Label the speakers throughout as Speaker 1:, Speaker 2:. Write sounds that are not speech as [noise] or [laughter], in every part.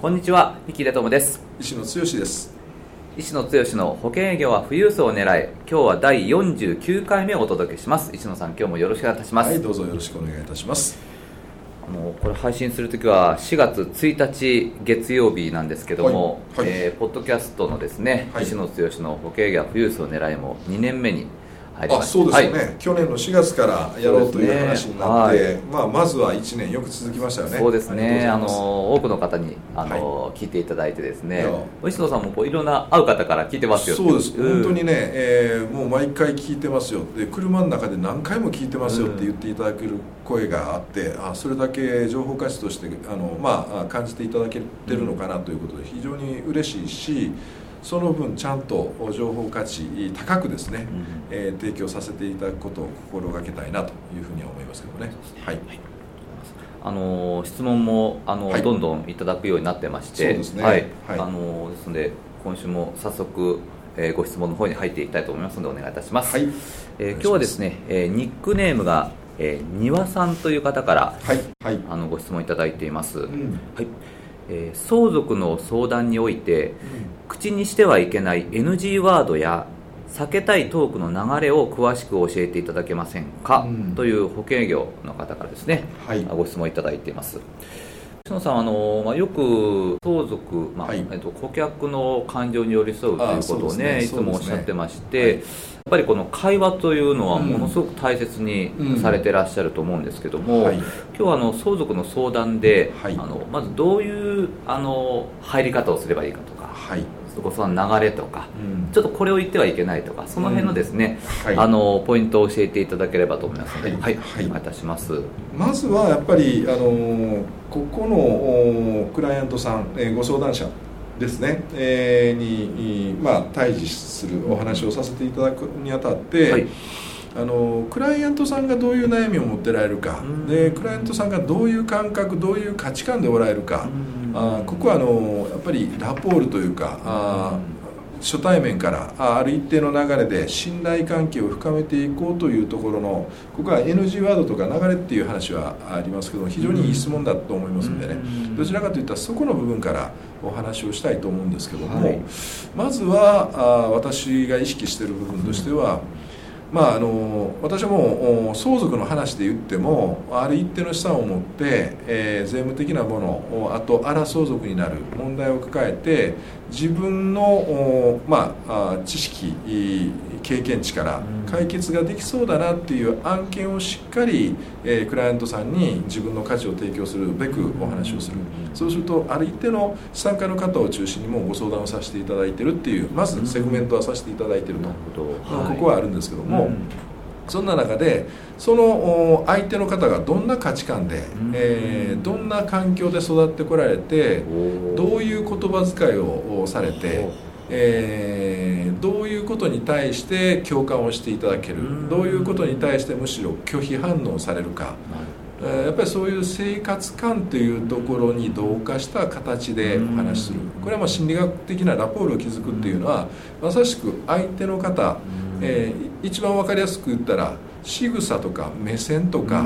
Speaker 1: こんにちは三木出友です。
Speaker 2: 石野剛です。
Speaker 1: 石野剛の保険営業は富裕層を狙い今日は第49回目をお届けします。石野さん今日もよろしくお願いいたします。
Speaker 2: はいどうぞよろしくお願いいたします。
Speaker 1: あのこれ配信するときは4月1日月曜日なんですけども、はいはい、えー、ポッドキャストのですね、はい、石野剛の保険営業は富裕層を狙いも2年目に
Speaker 2: あそうですよね、はい、去年の4月からやろうという話になって、ねはい、まあ、まずは1年よく続きましたよね。
Speaker 1: そうですね。あの多くの方にあの、はい、聞いていただいてですね。石野さんもこういろんな会う方から聞いてますよ
Speaker 2: そうです、うん、本当にね、えー、もう毎回聞いてますよ。で車の中で何回も聞いてますよって言っていただける声があって、うん、あそれだけ情報価値としてあの、まあ、感じていただけてるのかなということで非常に嬉しいしその分ちゃんと情報価値高くですね、うん、えー、提供させていただくことを心がけたいなというふうには思いますけどね。はい、はい
Speaker 1: あの質問もあの、はい、どんどんいただくようになってまして、ね。はい。はい、あのですので今週も早速、えー、ご質問の方に入っていきたいと思いますのでお願いいたします。はい。えー、今日はですね、えー、ニックネームが、えー、庭さんという方から、はい、はい、あのご質問いただいています。うん、はい。えー、相続の相談において、うん、口にしてはいけない NG ワードや避けたいトークの流れを詳しく教えていただけませんか、うん、という保険業の方からですね、はい、ご質問いただいています篠さんあの、まあ、よく相続、まあ、はい、えっと、顧客の感情に寄り添うということをね、ね、いつもおっしゃってまして、ねやっぱりこの会話というのはものすごく大切にされてらっしゃると思うんですけども、うん。はい、今日はあの相続の相談で、はい、あのまずどういうあの入り方をすればいいかとか、はい、その流れとか、うん、ちょっとこれを言ってはいけないとかその辺のですね、うん。はい、あのポイントを教えていただければと思いますので、はい、はい、はい、お願いいたします。
Speaker 2: まずはやっぱりあのここのクライアントさん、えー、ご相談者ですね、えー、に、まあ、対峙するお話をさせていただくにあたって、はい、あのクライアントさんがどういう悩みを持ってられるか、でクライアントさんがどういう感覚どういう価値観でおられるか、あここはあのやっぱりラポールというか、あ初対面からある一定の流れで信頼関係を深めていこうというところのここは NG ワードとか流れっていう話はありますけど非常にいい質問だと思いますんでね。どちらかといったらそこの部分からお話をしたいと思うんですけども、はい、まずはあ私が意識している部分としては、まあ、あの私も相続の話で言ってもある一定の資産を持って、えー、税務的なものあと荒相続になる問題を抱えて自分の、まあ、知識経験値から解決ができそうだなっていう案件をしっかり、えー、クライアントさんに自分の価値を提供するべくお話をする。そうするとある一定の資産家の方を中心にもご相談をさせていただいてるっていうまずセグメントはさせていただいてると、ここはあるんですけども。そんな中でその相手の方がどんな価値観で、えー、どんな環境で育ってこられてどういう言葉遣いをされて、えー、どういうことに対して共感をしていただけるどういうことに対してむしろ拒否反応されるか。やっぱりそういう生活感というところに同化した形でお話しする。これはまあ心理学的なラポールを築くっていうのはまさしく相手の方えー、一番分かりやすく言ったら仕草とか目線とか、あ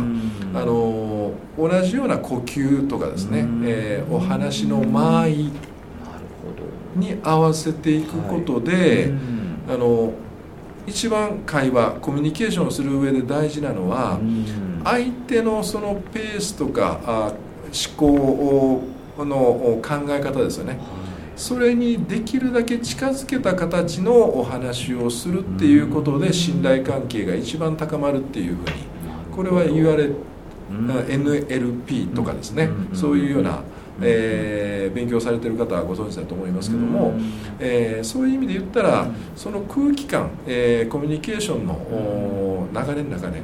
Speaker 2: の同じような呼吸とかですね、えー、お話の間合いに合わせていくことで、はい、あの一番会話コミュニケーションをする上で大事なのは相手のそのペースとかあ思考の考え方ですよね。それにできるだけ近づけた形のお話をするっていうことで信頼関係が一番高まるっていうふうにこれは言われ NLP とかですね。そういうようなえー、勉強されてる方はご存知だと思いますけども、えー、そういう意味で言ったらその空気感、えー、コミュニケーションの流れの中で、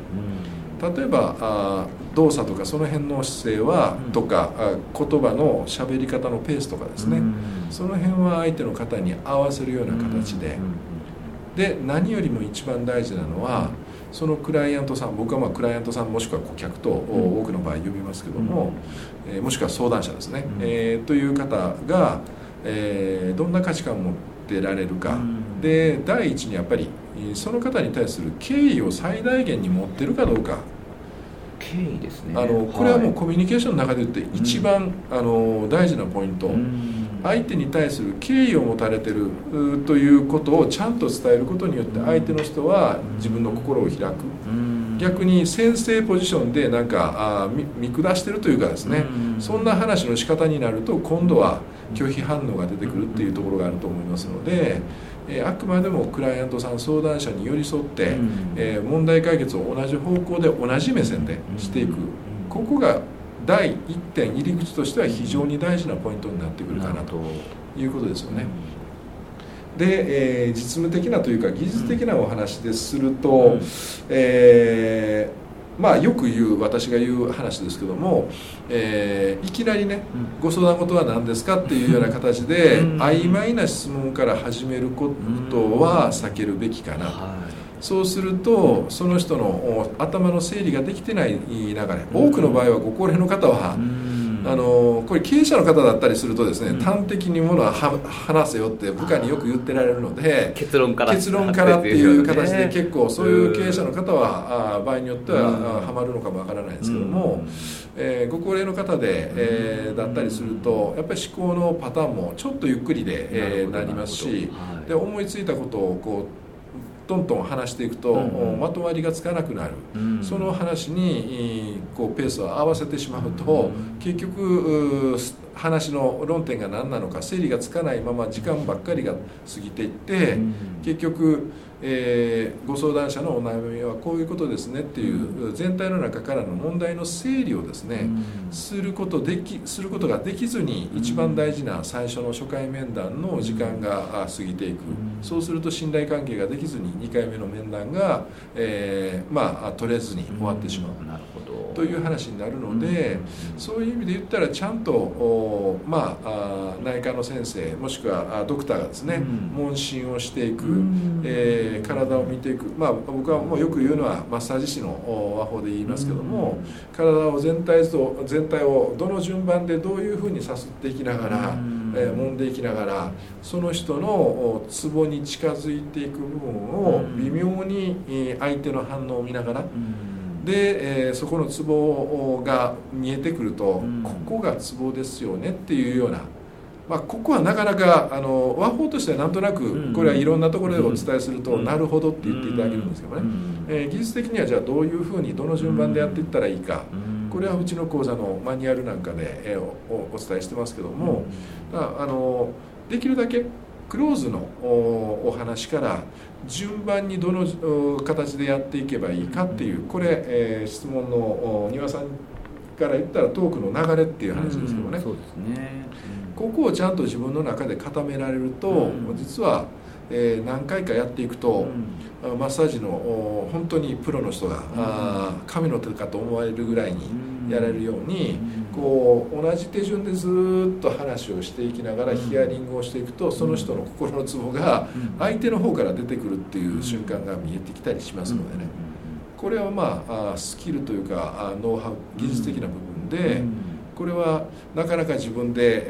Speaker 2: 例えばあ動作とかその辺の姿勢は、うん、とかあ言葉の喋り方のペースとかですね、うん、その辺は相手の方に合わせるような形で、で何よりも一番大事なのは、そのクライアントさん僕はまあクライアントさんもしくは顧客と多くの場合呼びますけども、うん、えー、もしくは相談者ですね、うん、えー、という方が、えー、どんな価値観を持ってられるか、うん、で第一にやっぱりその方に対する敬意を最大限に持ってるかどうか。
Speaker 1: 敬意ですね。
Speaker 2: あのこれはもうコミュニケーションの中で言って一番、あの大事なポイント、相手に対する敬意を持たれてるということをちゃんと伝えることによって相手の人は自分の心を開く。逆に先生ポジションでなんかあ見下してるというかですねそんな話の仕方になると今度は拒否反応が出てくるっていうところがあると思いますので。えあくまでもクライアントさん相談者に寄り添って、え問題解決を同じ方向で同じ目線でしていく。ここが第1点入り口としては非常に大事なポイントになってくるかなということですよね。で、えー、実務的なというか技術的なお話ですると、うん、えー、まあ、よく言う私が言う話ですけども、えー、いきなりね、うん、ご相談事は何ですかっていうような形で、うん、曖昧な質問から始めることは避けるべきかなと。はいそうするとその人の頭の整理ができてない流れ。多くの場合はご高齢の方はあのこれ経営者の方だったりするとですね、端的にものは話せよって部下によく言ってられるので
Speaker 1: 結論から
Speaker 2: 結論からっていう形で結構そういう経営者の方はあ場合によってははまるのかもわからないですけども、えー、ご高齢の方で、えー、だったりするとやっぱり思考のパターンもちょっとゆっくりで、えー、なりますし、で思いついたことをこうどんどん話していくと、うん、まとまりがつかなくなる、うん、その話にこうペースを合わせてしまうと、うん、結局話の論点が何なのか整理がつかないまま時間ばっかりが過ぎていって、結局えー、ご相談者のお悩みはこういうことですねっていう全体の中からの問題の整理をですね、することできすることができずに一番大事な最初の初回面談の時間が過ぎていく、そうすると信頼関係ができずに2回目の面談が、えー、まあ取れずに終わってしまう。という話になるので、そういう意味で言ったらちゃんとまあ内科の先生もしくはドクターがですね、問診をしていく、えー、体を見ていく。まあ僕はもうよく言うのはマッサージ師の和法で言いますけども、体を全体と全体をどの順番でどういうふうにさすっていきながら、えー、揉んでいきながらその人のツボに近づいていく部分を微妙に相手の反応を見ながら、で、えー、そこのツボが見えてくると、うん、ここがツボですよねっていうような、まあ、ここはなかなかあの和法としてはなんとなくこれはいろんなところでお伝えすると、なるほどって言っていただけるんですけどね、えー、技術的にはじゃあどういうふうにどの順番でやっていったらいいか、これはうちの講座のマニュアルなんかで、えー、おお伝えしてますけども、あのできるだけクローズのお話から順番にどの形でやっていけばいいかっていうこれ、えー、質問の丹羽さんから言ったらトークの流れっていう話ですけどね,、そうですね。ここをちゃんと自分の中で固められると、実は、えー、何回かやっていくと、マッサージの本当にプロの人が、あ神の手かと思われるぐらいにやれるように、こう同じ手順でずっと話をしていきながらヒアリングをしていくとその人の心のツボが相手の方から出てくるっていう瞬間が見えてきたりしますのでね。これはまあスキルというかノウハウ技術的な部分でこれはなかなか自分で、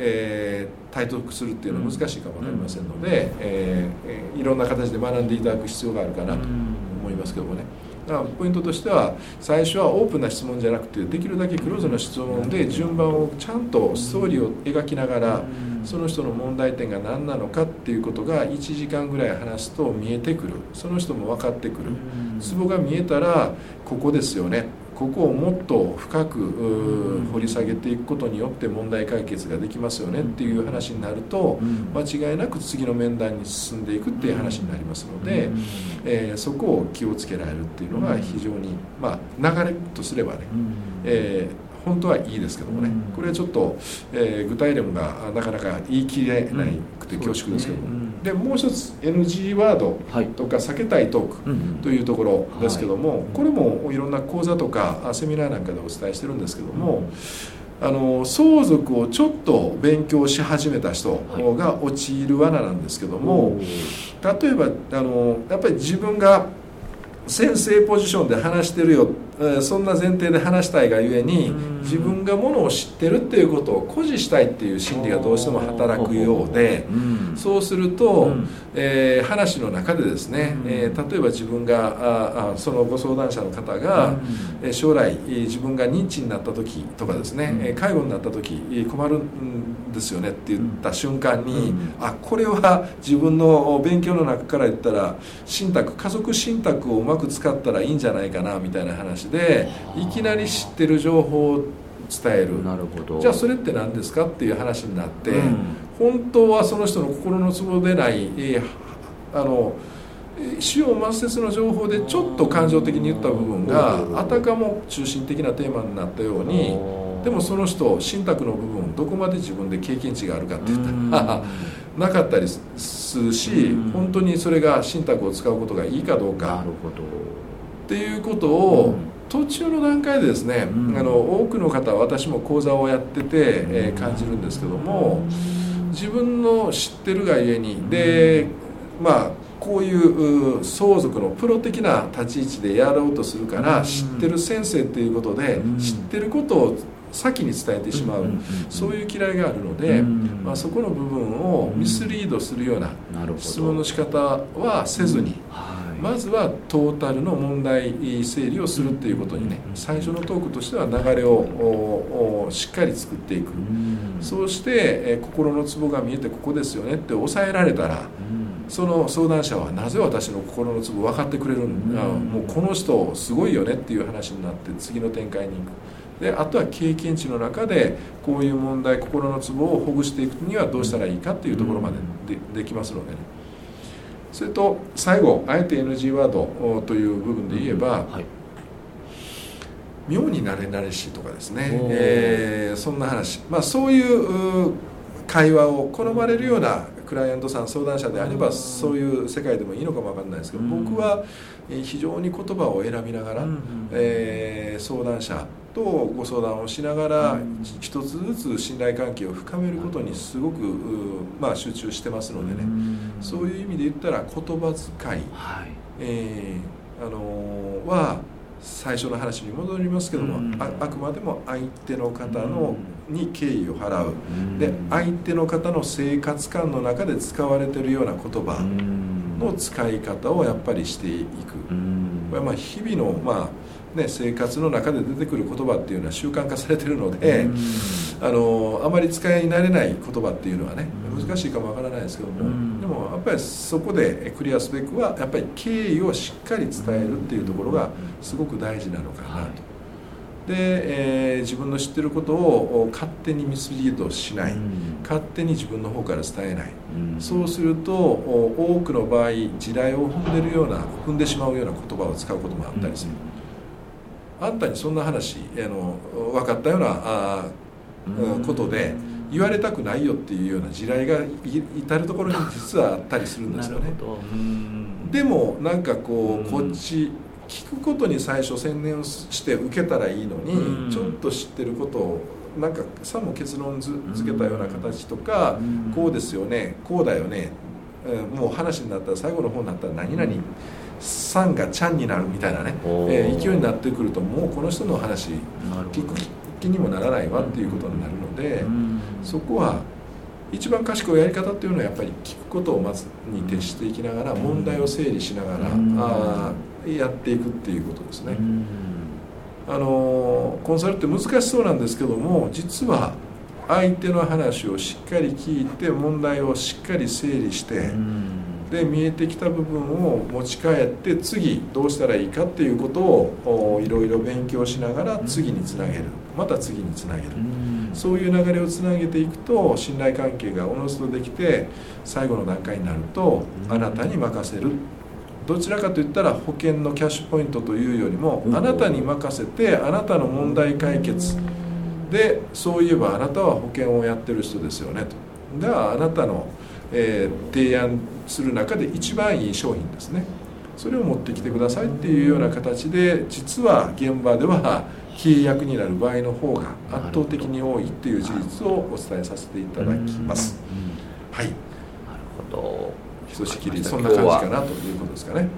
Speaker 2: えー、体得するっていうのは難しいかも分かりませんので、えー、いろんな形で学んでいただく必要があるかなと思いますけどもね。だからポイントとしては最初はオープンな質問じゃなくてできるだけクローズな質問で順番をちゃんとストーリーを描きながらその人の問題点が何なのかっていうことが1時間ぐらい話すと見えてくるその人も分かってくるツボが見えたらここですよねここをもっと深く掘り下げていくことによって問題解決ができますよねっていう話になると間違いなく次の面談に進んでいくっていう話になりますので、えー、そこを気をつけられるっていうのが非常に、まあ、流れとすればね、えー本当はいいですけどもね、これはちょっと、えー、具体例がなかなか言い切れなくて恐縮ですけども、でもう一つ NG ワードとか避けたいトークというところですけども、これもいろんな講座とかセミナーなんかでお伝えしてるんですけども、あの相続をちょっと勉強し始めた人が陥る罠なんですけども、例えばあのやっぱり自分が先生ポジションで話してるよそんな前提で話したいがゆえに自分がものを知ってるっていうことを誇示したいっていう心理がどうしても働くようでそうすると、えー、話の中でですね、えー、例えば自分があそのご相談者の方が、え将来自分が認知になった時とかですね介護になった時困るんですよねって言った瞬間に、あこれは自分の勉強の中から言ったら信託家族信託をうまく使ったらいいんじゃないかなみたいな話でいきなり知ってる情報を伝える。
Speaker 1: なるほど。
Speaker 2: じゃあそれって何ですかっていう話になって、うん、本当はその人の心の壺でない、えー、あの死を抹殺の情報でちょっと感情的に言った部分があたかも中心的なテーマになったようにでもその人信託の部分どこまで自分で経験値があるかって言ったら [laughs] なかったりするし本当にそれが信託を使うことがいいかどうか。っていうことを途中の段階でですね、うん、あの多くの方私も講座をやってて、えー、感じるんですけども自分の知ってるがゆえにでまあこういう相続のプロ的な立ち位置でやろうとするから知ってる先生っていうことで知ってることを先に伝えてしまうそういう嫌いがあるので、まあ、そこの部分をミスリードするような質問の仕方はせずに。まずはトータルの問題整理をするっていうことにね最初のトークとしては流れをしっかり作っていく。そうして、え心のツボが見えてここですよねって抑えられたらその相談者はなぜ私の心のツボ分かってくれるんだ？もうこの人すごいよねっていう話になって次の展開に行く。であとは経験値の中でこういう問題心のツボをほぐしていくにはどうしたらいいかっていうところまででできますのでねそれと最後あえて NG ワードという部分で言えば、はい、妙になれなれしいとかですね、えー、そんな話、まあ、そういう会話を好まれるようなクライアントさん相談者であればそういう世界でもいいのかも分かんないですけど僕は非常に言葉を選びながら、えー、相談者とご相談をしながら一つずつ信頼関係を深めることにすごく、まあ、集中してますのでね。そういう意味で言ったら言葉遣い、はい、えー、あのー、は最初の話に戻りますけども、ああくまでも相手の方のに敬意を払う、で相手の方の生活感の中で使われてるような言葉の使い方をやっぱりしていく、これはまあ日々のまあね、生活の中で出てくる言葉っていうのは習慣化されてるので、あのあまり使い慣れない言葉っていうのはね難しいかもわからないですけども、でもやっぱりそこでクリアすべくはやっぱり敬意をしっかり伝えるっていうところがすごく大事なのかなと。で、えー、自分の知ってることを勝手にミスリードしない、勝手に自分の方から伝えない、そうすると多くの場合地雷を踏んでるような踏んでしまうような言葉を使うこともあったりする。あんたにそんな話あの分かったようなあことで言われたくないよっていうような地雷が至る所に実はあったりするんですよね。でもなんかこうこっち聞くことに最初専念をして受けたらいいのにちょっと知ってることをなんかさも結論づけたような形とかこうですよねこうだよねもう話になったら最後の方になったら何々さんがちゃんになるみたいなね、えー、勢いになってくるともうこの人の話聞く気にもならないわっていうことになるので、そこは一番賢いやり方っていうのはやっぱり聞くことをまずに徹していきながら問題を整理しながら、あやっていくっていうことですね。あのコンサルって難しそうなんですけども実は相手の話をしっかり聞いて問題をしっかり整理して、で見えてきた部分を持ち帰って次どうしたらいいかっていうことをいろいろ勉強しながら次につなげる。また次につなげる、そういう流れをつなげていくと信頼関係がおのずとできて最後の段階になるとあなたに任せる。どちらかといったら保険のキャッシュポイントというよりもあなたに任せてあなたの問題解決。でそういえばあなたは保険をやってる人ですよねと。ではあなたの、えー、提案する中で一番いい商品ですねそれを持ってきてくださいっていうような形で実は現場では契約になる場合の方が圧倒的に多いっていう事実をお伝えさせていただきます。はい。なる
Speaker 1: ほど。
Speaker 2: ひとしきりそんな感じかなということですかね。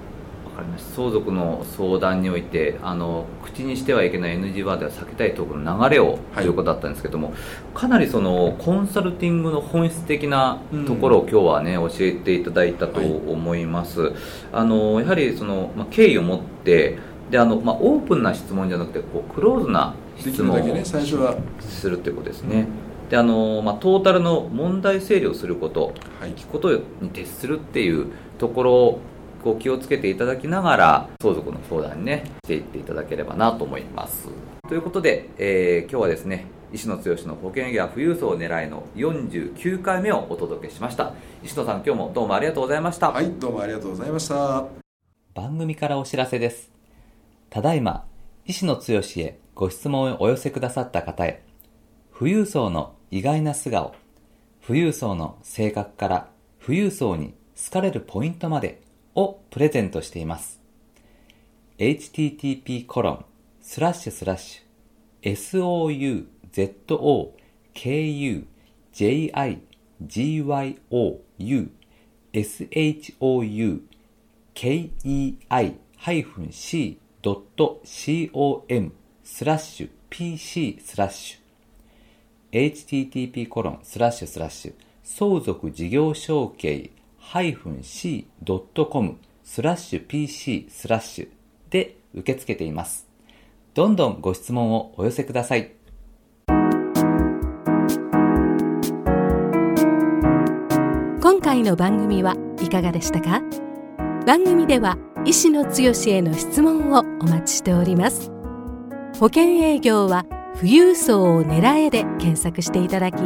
Speaker 1: かりました。相続の相談においてあの口にしてはいけない NG ワードは避けたいところの流れを、ということだったんですけどもかなりそのコンサルティングの本質的なところを今日はね、教えていただいたと思います、はい、あのやはりその、まあ、敬意を持ってであの、まあ、オープンな質問じゃなくてこうクローズな質問をするということですね、であのまあ、トータルの問題整理をすること、はい、聞くことに徹するっていうところこう気をつけていただきながら相続の相談にねしていっていただければなと思います。ということで、えー、今日はですね石野剛の保険や富裕層を狙いの49回目をお届けしました。石野さん今日もどうもありがとうございました。
Speaker 2: はいどうもありがとうございました。
Speaker 1: 番組からお知らせです。ただいま石野剛へご質問をお寄せくださった方へ富裕層の意外な素顔富裕層の性格から富裕層に好かれるポイントまでをプレゼントしています。http コロンスラッシュスラッシュ souzokujigyou shou kei-c.com スラッシュ pc スラッシュ http コロンスラッシュスラッシュ相続事業承継 c.com スラッシュ pc スラッシュで受け付けています。どんどんご質問をお寄せください。
Speaker 3: 今回の番組はいかがでしたか？番組では医師の強への質問をお待ちしております保険営業は富裕層を狙えで検索していただき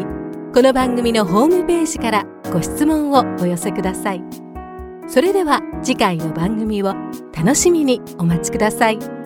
Speaker 3: この番組のホームページからご質問をお寄せくださいそれでは次回の番組を楽しみにお待ちください。